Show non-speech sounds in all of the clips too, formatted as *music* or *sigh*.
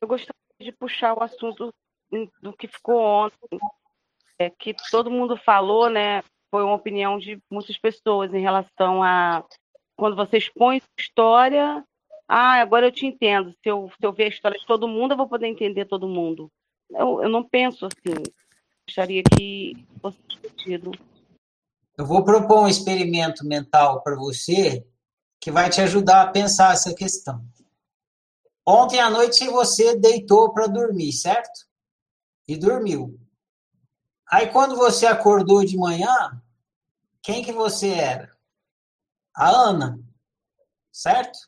eu gostaria de puxar o assunto do que ficou ontem, é, que todo mundo falou, né? Foi uma opinião de muitas pessoas em relação a quando você expõe história, ah, agora eu te entendo. Se eu, se eu ver a história de todo mundo, eu vou poder entender todo mundo. Eu, eu não penso assim. Gostaria que fosse discutido. Eu vou propor um experimento mental para você que vai te ajudar a pensar essa questão. Ontem à noite você deitou para dormir, certo? E dormiu. Aí quando você acordou de manhã, quem que você era? A Ana, certo?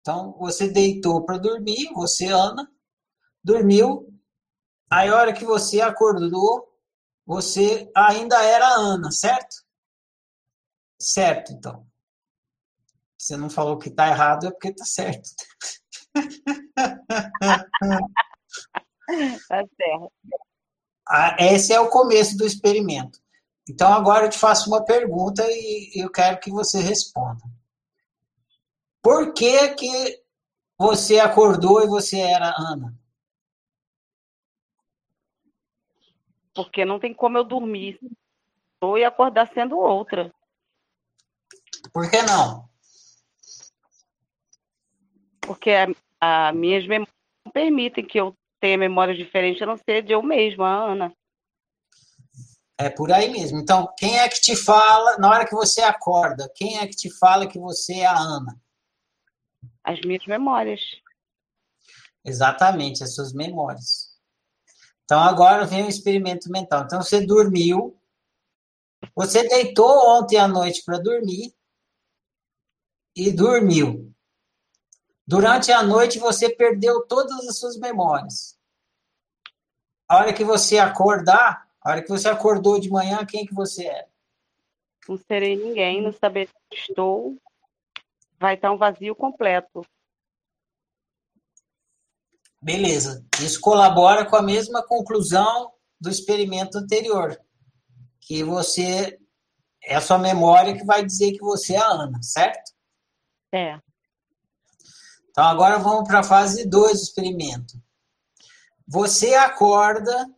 Então você deitou para dormir, você Ana, dormiu. Aí a hora que você acordou, você ainda era Ana, certo? Certo, então. Você não falou que está errado, é porque está certo. *laughs* tá certo. Ah, esse é o começo do experimento. Então, agora eu te faço uma pergunta e eu quero que você responda. Por que, que você acordou e você era Ana? Porque não tem como eu dormir e acordar sendo outra. Por que não? Porque as minhas memórias não permitem que eu tenha memórias diferentes a não ser de eu mesma, a Ana. É por aí mesmo. Então, quem é que te fala, na hora que você acorda, quem é que te fala que você é a Ana? As minhas memórias. Exatamente, as suas memórias. Então, agora vem o experimento mental. Então, você dormiu, você deitou ontem à noite para dormir e dormiu. Durante a noite você perdeu todas as suas memórias. A hora que você acordar, a hora que você acordou de manhã, quem que você é? Não serei ninguém, não saber onde estou. Vai estar um vazio completo. Beleza. Isso colabora com a mesma conclusão do experimento anterior. Que você é a sua memória que vai dizer que você é a Ana, certo? É. Então, agora vamos para a fase 2 do experimento. Você acorda,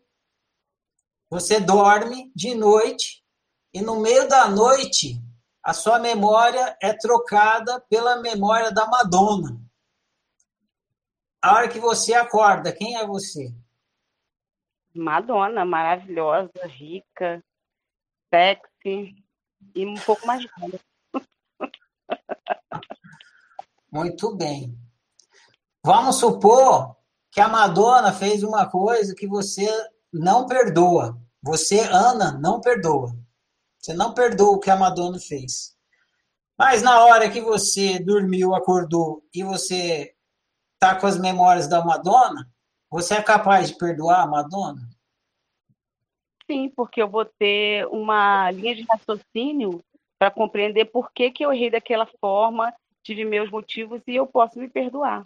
você dorme de noite, e no meio da noite, a sua memória é trocada pela memória da Madonna. A hora que você acorda, quem é você? Madonna, maravilhosa, rica, sexy e um pouco mais velha. Muito bem. Vamos supor que a Madonna fez uma coisa que você não perdoa. Você, Ana, não perdoa. Você não perdoa o que a Madonna fez. Mas na hora que você dormiu, acordou e você tá com as memórias da Madonna, você é capaz de perdoar a Madonna? Sim, porque eu vou ter uma linha de raciocínio para compreender por que, que eu errei daquela forma, tive meus motivos e eu posso me perdoar.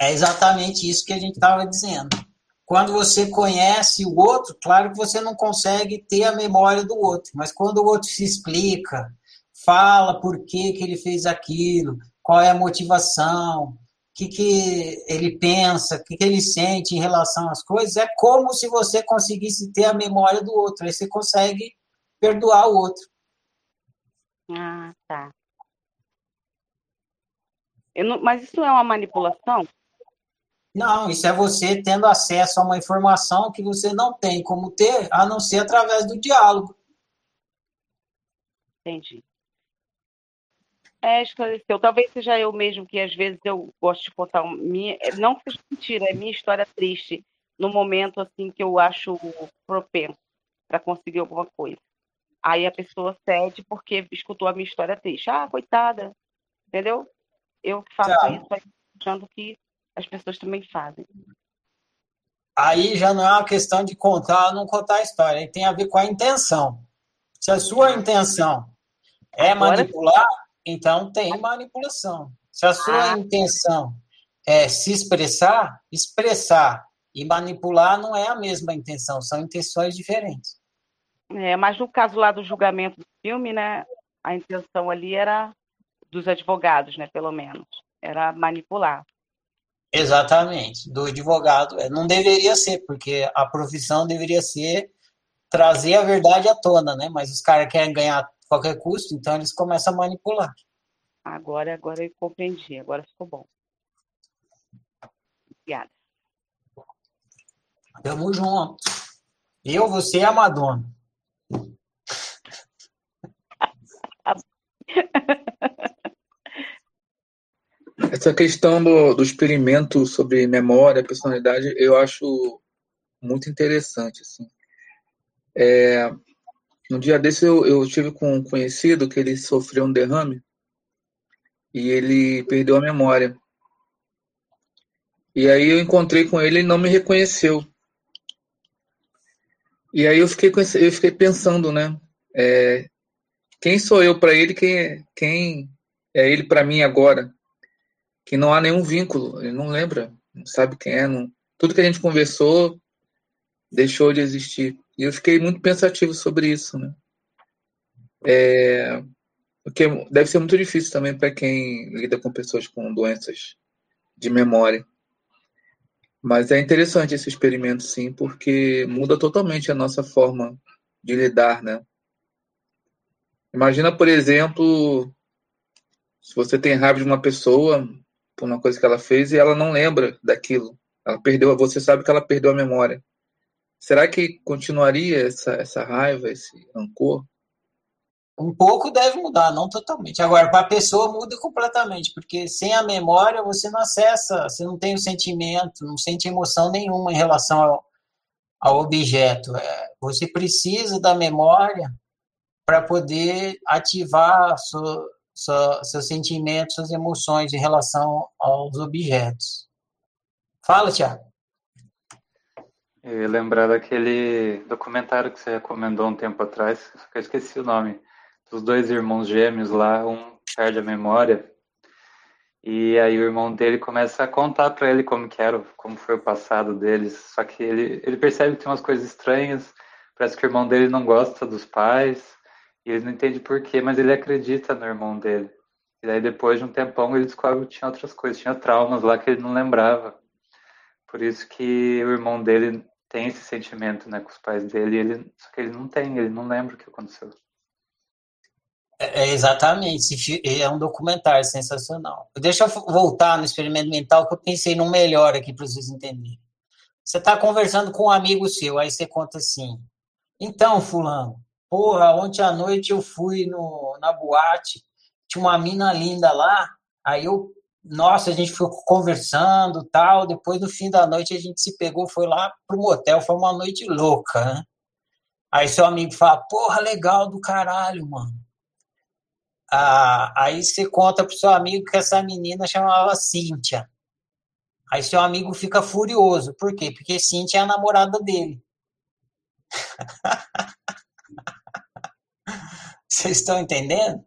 É exatamente isso que a gente estava dizendo. Quando você conhece o outro, claro que você não consegue ter a memória do outro, mas quando o outro se explica, fala por que, que ele fez aquilo, qual é a motivação, o que, que ele pensa, o que, que ele sente em relação às coisas, é como se você conseguisse ter a memória do outro. Aí você consegue perdoar o outro. Ah, tá. Não, mas isso não é uma manipulação? Não, isso é você tendo acesso a uma informação que você não tem como ter, a não ser através do diálogo. Entendi. É, esclareceu. Talvez seja eu mesmo que às vezes eu gosto de contar minha, não que seja mentira, é minha história triste no momento assim que eu acho propenso para conseguir alguma coisa. Aí a pessoa cede porque escutou a minha história triste. Ah, coitada, entendeu? Eu faço tá. isso achando que as pessoas também fazem. Aí já não é uma questão de contar ou não contar a história, tem a ver com a intenção. Se a sua intenção é Agora, manipular, então tem manipulação. Se a sua ah. intenção é se expressar, expressar e manipular não é a mesma intenção, são intenções diferentes. É, mas no caso lá do julgamento do filme, né, a intenção ali era dos advogados, né, pelo menos, era manipular. Exatamente, do advogado. É, não deveria ser, porque a profissão deveria ser trazer a verdade à tona, né? Mas os caras querem ganhar a qualquer custo, então eles começam a manipular. Agora, agora eu compreendi, agora ficou bom. Obrigada. Tamo junto. Eu, você e a Madonna. *laughs* Essa questão do, do experimento sobre memória, personalidade, eu acho muito interessante. Assim. É, um dia desse eu, eu tive com um conhecido que ele sofreu um derrame e ele perdeu a memória. E aí eu encontrei com ele e não me reconheceu. E aí eu fiquei, eu fiquei pensando, né? É, quem sou eu para ele? Quem, quem é ele para mim agora? Que não há nenhum vínculo. Ele não lembra, não sabe quem é. Não, tudo que a gente conversou deixou de existir. E eu fiquei muito pensativo sobre isso, né? É, porque deve ser muito difícil também para quem lida com pessoas com doenças de memória. Mas é interessante esse experimento, sim, porque muda totalmente a nossa forma de lidar, né? Imagina, por exemplo, se você tem raiva de uma pessoa por uma coisa que ela fez e ela não lembra daquilo. Ela perdeu, você sabe que ela perdeu a memória. Será que continuaria essa, essa raiva, esse rancor? Um pouco deve mudar, não totalmente. Agora, para a pessoa muda completamente, porque sem a memória você não acessa, você não tem o sentimento, não sente emoção nenhuma em relação ao, ao objeto. É, você precisa da memória para poder ativar seu, seus sentimentos, suas emoções em relação aos objetos. Fala, Tiago. Lembrar daquele documentário que você recomendou um tempo atrás, só que eu esqueci o nome, dos dois irmãos gêmeos lá, um perde a memória, e aí o irmão dele começa a contar para ele como que era, como foi o passado deles, só que ele, ele percebe que tem umas coisas estranhas, parece que o irmão dele não gosta dos pais, e ele não entende por quê, mas ele acredita no irmão dele. E aí depois de um tempão ele descobre que tinha outras coisas, tinha traumas lá que ele não lembrava. Por isso que o irmão dele tem esse sentimento né, com os pais dele, ele, só que ele não tem, ele não lembra o que aconteceu. É, é exatamente, é um documentário sensacional. Deixa eu voltar no experimento mental que eu pensei num melhor aqui para vocês entenderem. Você está conversando com um amigo seu, aí você conta assim: então, Fulano, porra, ontem à noite eu fui no, na boate, tinha uma mina linda lá, aí eu nossa, a gente ficou conversando tal. Depois, no fim da noite, a gente se pegou, foi lá pro motel. Foi uma noite louca, né? Aí seu amigo fala, porra, legal do caralho, mano. Ah, aí você conta pro seu amigo que essa menina chamava Cíntia. Aí seu amigo fica furioso. Por quê? Porque Cíntia é a namorada dele. *laughs* Vocês estão entendendo?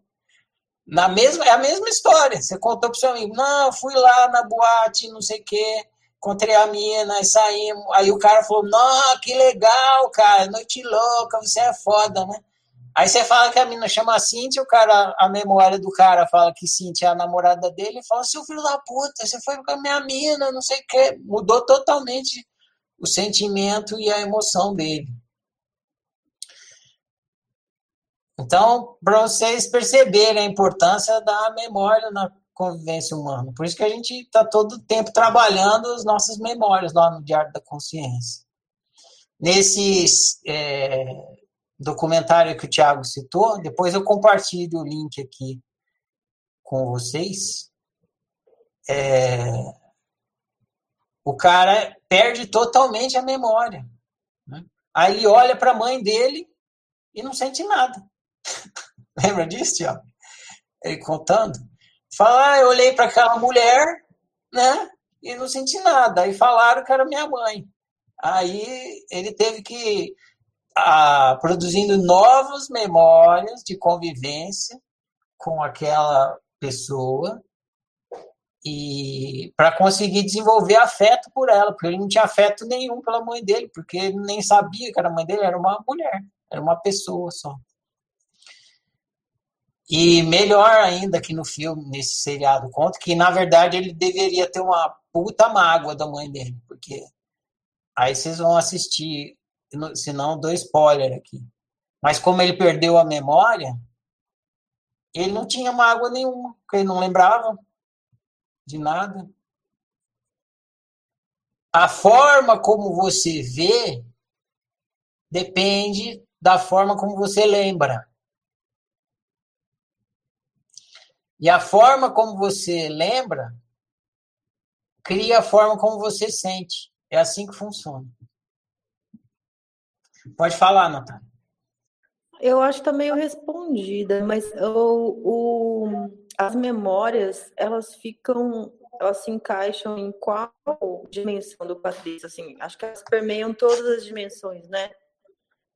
Na mesma, é a mesma história. Você contou pro seu amigo, não, fui lá na boate, não sei o quê, encontrei a mina, saímos. Aí o cara falou, não, que legal, cara, noite louca, você é foda, né? Aí você fala que a mina chama Cintia, o cara, a memória do cara fala que Cintia é a namorada dele, e fala, seu filho da puta, você foi com a minha mina, não sei o quê. Mudou totalmente o sentimento e a emoção dele. Então, para vocês perceberem a importância da memória na convivência humana. Por isso que a gente está todo o tempo trabalhando as nossas memórias lá no Diário da Consciência. Nesse é, documentário que o Tiago citou, depois eu compartilho o link aqui com vocês. É, o cara perde totalmente a memória. Né? Aí ele olha para a mãe dele e não sente nada. *laughs* Lembra disso, Tiago? Ele contando. Fala, ah, eu olhei para aquela mulher, né? E não senti nada. Aí falaram que era minha mãe. Aí ele teve que ah, produzindo novas memórias de convivência com aquela pessoa e para conseguir desenvolver afeto por ela, porque ele não tinha afeto nenhum pela mãe dele, porque ele nem sabia que era mãe dele, era uma mulher, era uma pessoa só. E melhor ainda que no filme, nesse seriado, conta que, na verdade, ele deveria ter uma puta mágoa da mãe dele, porque aí vocês vão assistir, senão dou spoiler aqui. Mas como ele perdeu a memória, ele não tinha mágoa nenhuma, porque ele não lembrava de nada. A forma como você vê depende da forma como você lembra. E a forma como você lembra cria a forma como você sente. É assim que funciona. Pode falar, Natália. Eu acho que tá meio respondida, mas o, o, as memórias, elas ficam, elas se encaixam em qual dimensão do Patrício? Assim, acho que elas permeiam todas as dimensões, né?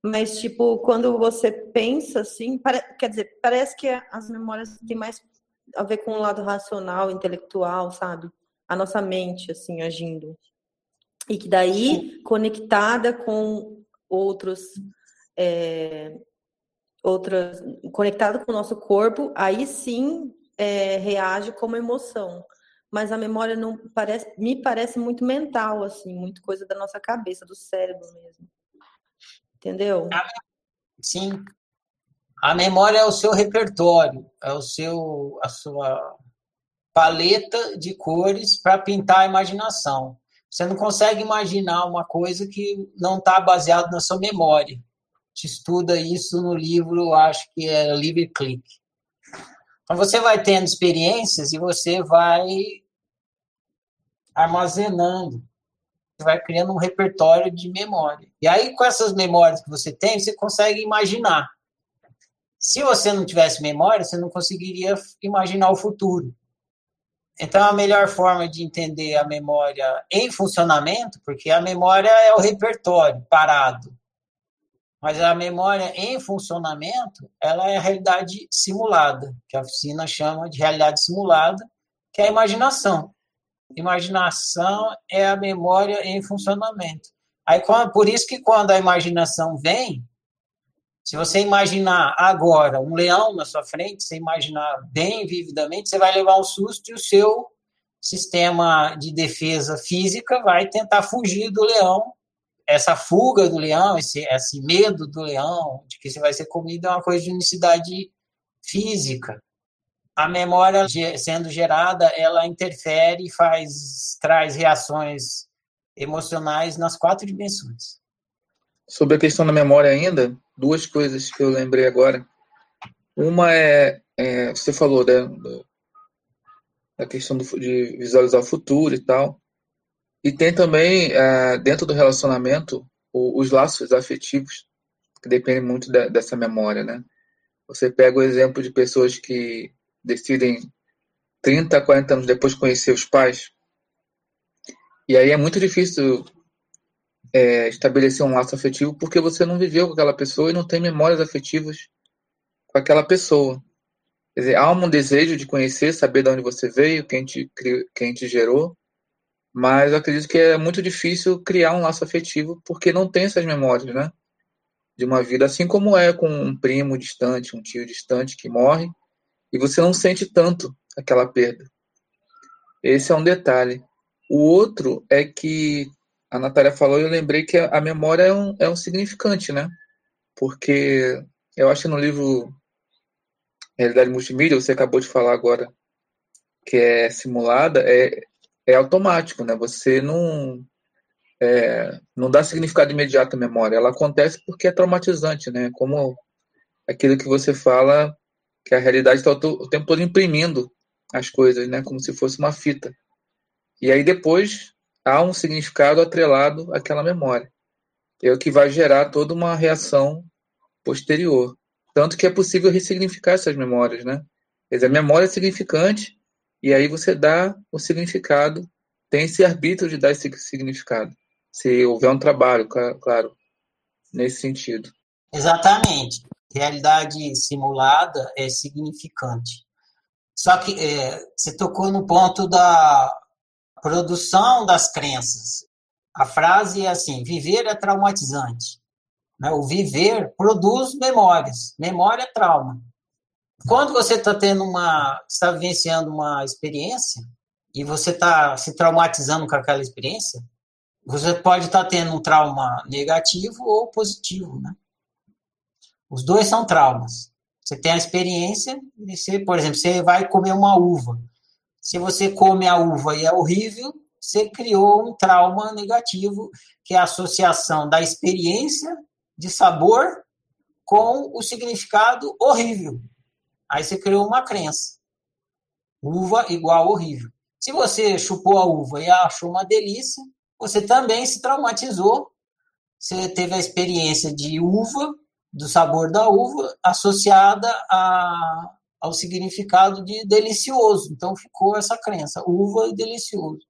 Mas, tipo, quando você pensa assim, pare... quer dizer, parece que as memórias têm mais a ver com o lado racional, intelectual, sabe? A nossa mente, assim, agindo. E que daí, conectada com outros é, outras, conectado com o nosso corpo, aí sim é, reage como emoção. Mas a memória não parece, me parece muito mental, assim, muito coisa da nossa cabeça, do cérebro mesmo. Entendeu? Sim. A memória é o seu repertório, é o seu, a sua paleta de cores para pintar a imaginação. Você não consegue imaginar uma coisa que não está baseada na sua memória gente estuda isso no livro, acho que é Livre Click. Então você vai tendo experiências e você vai armazenando, você vai criando um repertório de memória. E aí, com essas memórias que você tem, você consegue imaginar. Se você não tivesse memória, você não conseguiria imaginar o futuro. Então, a melhor forma de entender a memória em funcionamento, porque a memória é o repertório parado. Mas a memória em funcionamento, ela é a realidade simulada, que a oficina chama de realidade simulada, que é a imaginação. Imaginação é a memória em funcionamento. Aí, por isso que quando a imaginação vem, se você imaginar agora um leão na sua frente, você imaginar bem vividamente, você vai levar um susto e o seu sistema de defesa física vai tentar fugir do leão essa fuga do leão, esse, esse medo do leão, de que você vai ser comido, é uma coisa de unicidade física. A memória sendo gerada, ela interfere e faz, traz reações emocionais nas quatro dimensões. Sobre a questão da memória ainda, duas coisas que eu lembrei agora. Uma é, é você falou né, da questão do, de visualizar o futuro e tal. E tem também, é, dentro do relacionamento, os laços afetivos, que dependem muito dessa memória, né? Você pega o exemplo de pessoas que decidem 30, 40 anos depois conhecer os pais, e aí é muito difícil é, estabelecer um laço afetivo porque você não viveu com aquela pessoa e não tem memórias afetivas com aquela pessoa. Quer dizer, há um desejo de conhecer, saber de onde você veio, quem te, quem te gerou, mas eu acredito que é muito difícil criar um laço afetivo porque não tem essas memórias, né? De uma vida, assim como é com um primo distante, um tio distante que morre e você não sente tanto aquela perda. Esse é um detalhe. O outro é que a Natália falou e eu lembrei que a memória é um, é um significante, né? Porque eu acho que no livro Realidade Multimídia, você acabou de falar agora, que é simulada, é, é automático, né? Você não é, não dá significado imediato à memória. Ela acontece porque é traumatizante, né? Como aquilo que você fala que a realidade está o tempo todo imprimindo as coisas, né? Como se fosse uma fita. E aí depois há um significado atrelado àquela memória. É o que vai gerar toda uma reação posterior. Tanto que é possível ressignificar essas memórias, né? Quer dizer, a memória é significante e aí você dá o significado, tem esse arbítrio de dar esse significado. Se houver um trabalho, claro, nesse sentido. Exatamente. Realidade simulada é significante. Só que é, você tocou no ponto da produção das crenças. A frase é assim: viver é traumatizante. Né? O viver produz memórias. Memória é trauma. Quando você está tendo uma, está vivenciando uma experiência, e você está se traumatizando com aquela experiência, você pode estar tá tendo um trauma negativo ou positivo, né? Os dois são traumas. Você tem a experiência, e você, por exemplo, você vai comer uma uva. Se você come a uva e é horrível, você criou um trauma negativo, que é a associação da experiência de sabor com o significado horrível. Aí você criou uma crença. Uva igual horrível. Se você chupou a uva e achou uma delícia, você também se traumatizou. Você teve a experiência de uva, do sabor da uva, associada a, ao significado de delicioso. Então ficou essa crença, uva e delicioso.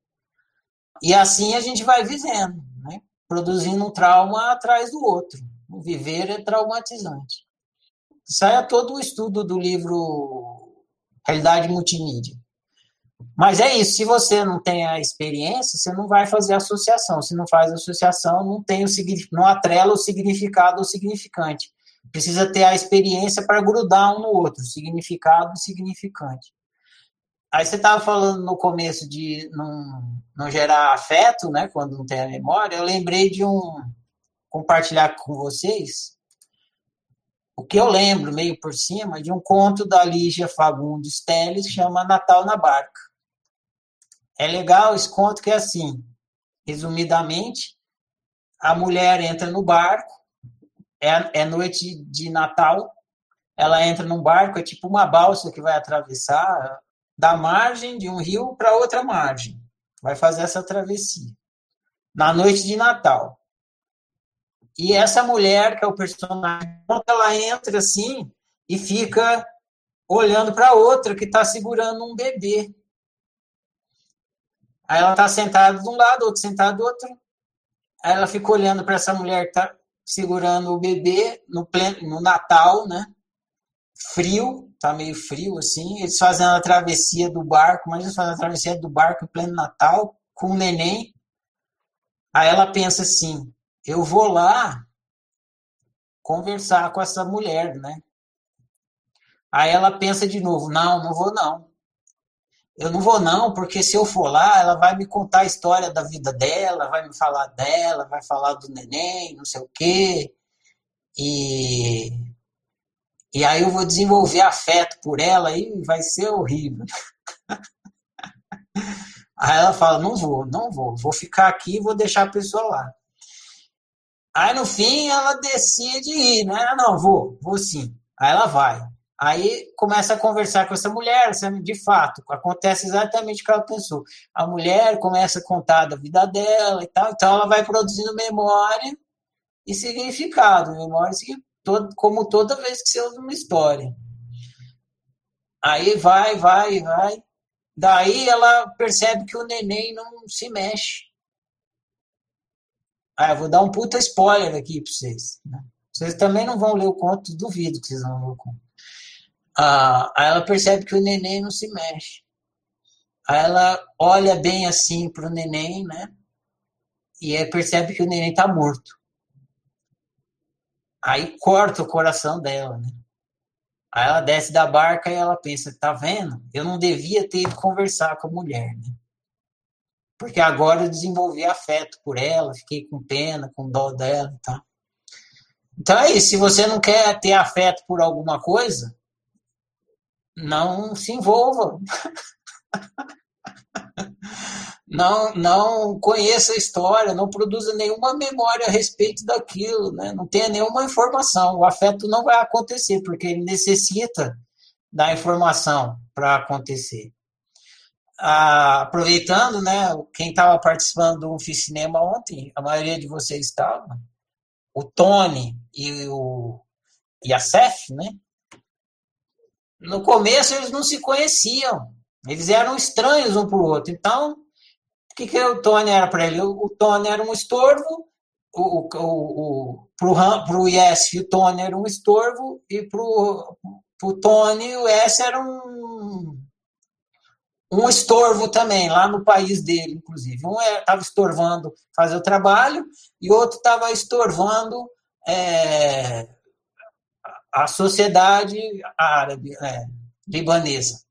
E assim a gente vai vivendo, né? produzindo um trauma atrás do outro. O viver é traumatizante. É todo o estudo do livro Realidade Multimídia. Mas é isso, se você não tem a experiência, você não vai fazer associação. Se não faz associação, não tem o não atrela o significado ou significante. Precisa ter a experiência para grudar um no outro, significado e significante. Aí você estava falando no começo de não, não gerar afeto, né, quando não tem a memória. Eu lembrei de um compartilhar com vocês o que eu lembro meio por cima de um conto da Lígia Fagundes Teles que chama Natal na Barca. É legal esse conto que é assim, resumidamente, a mulher entra no barco, é, é noite de Natal, ela entra num barco, é tipo uma balsa que vai atravessar da margem de um rio para outra margem. Vai fazer essa travessia. Na noite de Natal. E essa mulher, que é o personagem, ela entra assim e fica olhando para outra que está segurando um bebê. Aí ela está sentada de um lado, outro sentado do outro. Aí ela fica olhando para essa mulher que está segurando o bebê no, pleno, no Natal, né? Frio, tá meio frio assim. Eles fazem a travessia do barco, mas eles fazem a travessia do barco em pleno Natal com o neném. Aí ela pensa assim: eu vou lá conversar com essa mulher, né? Aí ela pensa de novo: não, não vou não eu não vou não, porque se eu for lá, ela vai me contar a história da vida dela, vai me falar dela, vai falar do neném, não sei o quê. E, e aí eu vou desenvolver afeto por ela e vai ser horrível. *laughs* Aí ela fala, não vou, não vou, vou ficar aqui e vou deixar a pessoa lá. Aí no fim ela decide ir, né? Não, vou, vou sim. Aí ela vai. Aí começa a conversar com essa mulher, de fato, acontece exatamente o que ela pensou. A mulher começa a contar da vida dela e tal, então ela vai produzindo memória e significado, memória como toda vez que você ouve uma história. Aí vai, vai, vai. Daí ela percebe que o neném não se mexe. Ah, eu vou dar um puta spoiler aqui para vocês. Né? Vocês também não vão ler o conto, duvido que vocês vão ler o conto. Ah, aí ela percebe que o neném não se mexe. Aí ela olha bem assim para o neném, né? E aí percebe que o neném está morto. Aí corta o coração dela, né? Aí ela desce da barca e ela pensa, tá vendo? Eu não devia ter ido conversar com a mulher, né? Porque agora eu desenvolvi afeto por ela, fiquei com pena, com dó dela e tá? tal. Então é isso, se você não quer ter afeto por alguma coisa, não se envolva. Não, não conheça a história, não produza nenhuma memória a respeito daquilo, né? não tenha nenhuma informação. O afeto não vai acontecer, porque ele necessita da informação para acontecer. Ah, aproveitando, né, quem estava participando do Fiz Cinema ontem, a maioria de vocês estava, o Tony e, o, e a Cef, né, no começo eles não se conheciam. Eles eram estranhos um para o outro. Então, o que, que o Tony era para ele? O, Tony era um estorvo, o, o, o, para o Yes o Tony era um estorvo, e para o Tony o Yes era um, um estorvo também, lá no país dele, inclusive. Um estava é, estorvando fazer o trabalho, e outro estava estorvando é, a sociedade árabe, é, libanesa.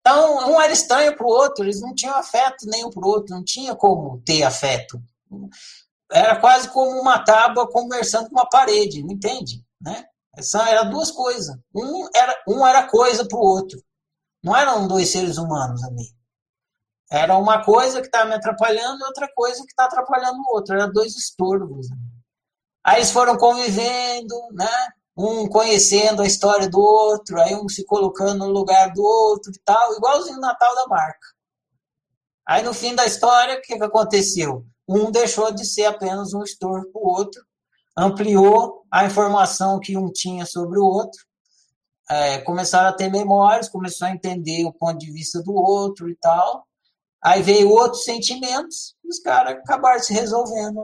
Então, um era estranho para o outro, eles não tinham afeto nenhum para o outro, não tinha como ter afeto. Era quase como uma tábua conversando com uma parede, não entende? Né? Essa era duas coisas. Um era, um era coisa para o outro. Não eram dois seres humanos ali. Era uma coisa que estava me atrapalhando e outra coisa que está atrapalhando o outro. Eram dois estorbos. Aí eles foram convivendo, né? Um conhecendo a história do outro, aí um se colocando no lugar do outro e tal, igualzinho o Natal da marca. Aí no fim da história, o que, que aconteceu? Um deixou de ser apenas um estorvo para o outro, ampliou a informação que um tinha sobre o outro, é, começaram a ter memórias, começou a entender o ponto de vista do outro e tal. Aí veio outros sentimentos, e os caras acabaram se resolvendo.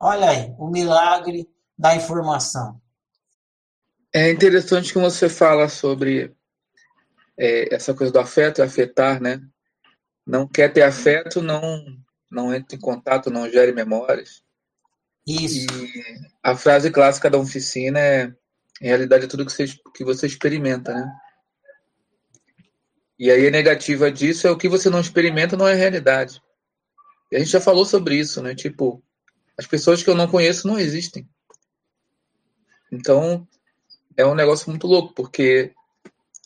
Olha aí, o milagre da informação. É interessante que você fala sobre é, essa coisa do afeto e afetar, né? Não quer ter afeto, não, não entra em contato, não gere memórias. Isso. E a frase clássica da oficina é: em realidade é tudo que você, que você experimenta, né? E aí a negativa disso é o que você não experimenta não é realidade. E a gente já falou sobre isso, né? Tipo, as pessoas que eu não conheço não existem. Então, é um negócio muito louco, porque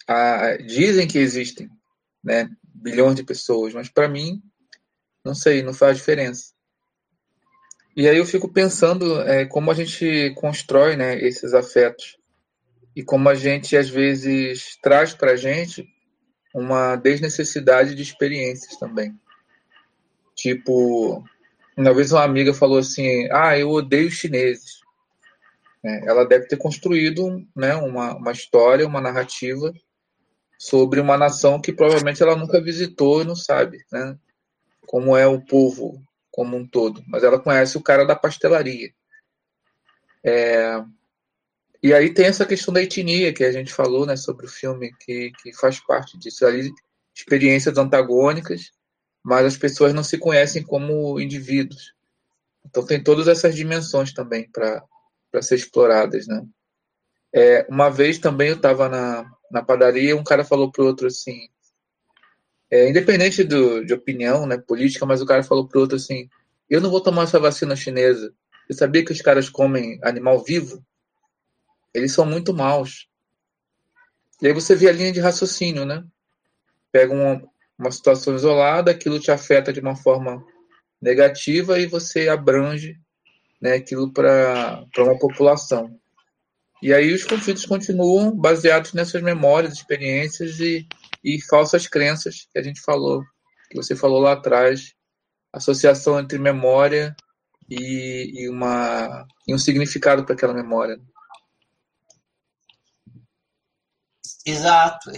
a, dizem que existem né, bilhões de pessoas, mas para mim, não sei, não faz diferença. E aí eu fico pensando é, como a gente constrói né, esses afetos e como a gente, às vezes, traz para a gente uma desnecessidade de experiências também. Tipo, uma vez uma amiga falou assim: Ah, eu odeio chineses. É, ela deve ter construído né, uma, uma história, uma narrativa sobre uma nação que provavelmente ela nunca visitou e não sabe né, como é o povo como um todo. Mas ela conhece o cara da pastelaria. É, e aí tem essa questão da etnia que a gente falou né, sobre o filme, que, que faz parte disso. Ali, experiências antagônicas, mas as pessoas não se conhecem como indivíduos. Então tem todas essas dimensões também para para ser exploradas, né? É, uma vez também eu estava na, na padaria, um cara falou pro outro assim, é, independente do, de opinião, né, política, mas o cara falou pro outro assim, eu não vou tomar essa vacina chinesa. Você sabia que os caras comem animal vivo? Eles são muito maus. E aí você vê a linha de raciocínio, né? Pega uma, uma situação isolada, aquilo te afeta de uma forma negativa e você abrange né, aquilo para uma população. E aí os conflitos continuam baseados nessas memórias, experiências e, e falsas crenças que a gente falou, que você falou lá atrás, associação entre memória e, e, uma, e um significado para aquela memória. Exato.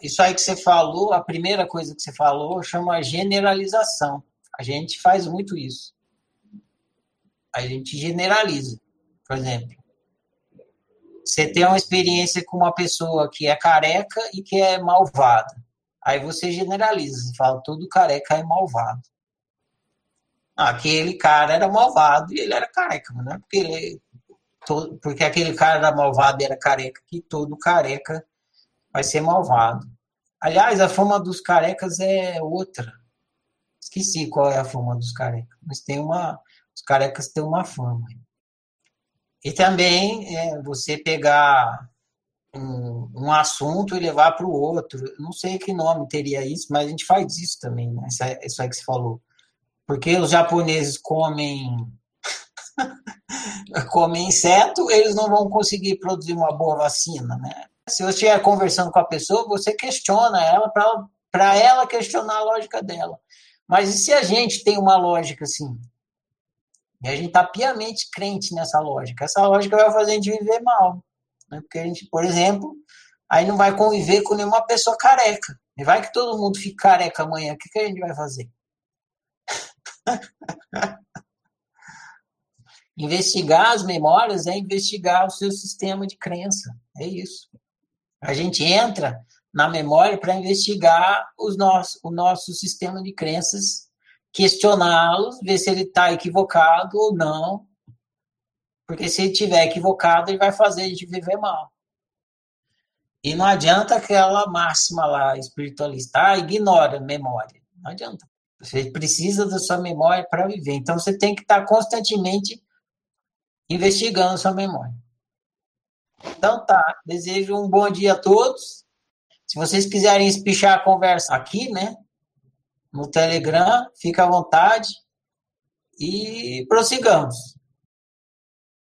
Isso aí que você falou, a primeira coisa que você falou, chama generalização. A gente faz muito isso a gente generaliza. Por exemplo, você tem uma experiência com uma pessoa que é careca e que é malvada. Aí você generaliza, você fala, todo careca é malvado. Aquele cara era malvado e ele era careca, não é porque ele todo, porque aquele cara era malvado e era careca que todo careca vai ser malvado. Aliás, a fama dos carecas é outra. Esqueci qual é a fama dos carecas, mas tem uma carecas têm uma fama. E também é, você pegar um, um, assunto e levar para o outro. Não sei que nome teria isso, mas a gente faz isso também, né? Isso, é, isso que você falou. Porque os japoneses comem *laughs* comem inseto, eles não vão conseguir produzir uma boa vacina, né? Se você estiver conversando com a pessoa, você questiona ela para ela questionar a lógica dela. Mas e se a gente tem uma lógica assim? E a gente está piamente crente nessa lógica. Essa lógica vai fazer a gente viver mal. Né? Porque a gente, por exemplo, aí não vai conviver com nenhuma pessoa careca. E vai que todo mundo fique careca amanhã. O que, que a gente vai fazer? *laughs* investigar as memórias é investigar o seu sistema de crença. É isso. A gente entra na memória para investigar os nossos, o nosso sistema de crenças questioná-los, ver se ele está equivocado ou não, porque se ele estiver equivocado, ele vai fazer a gente viver mal. E não adianta aquela máxima lá espiritualista, ah, ignora a memória. Não adianta. Você precisa da sua memória para viver. Então você tem que estar constantemente investigando sua memória. Então tá, desejo um bom dia a todos. Se vocês quiserem espichar a conversa aqui, né, no Telegram, fica à vontade e prossigamos.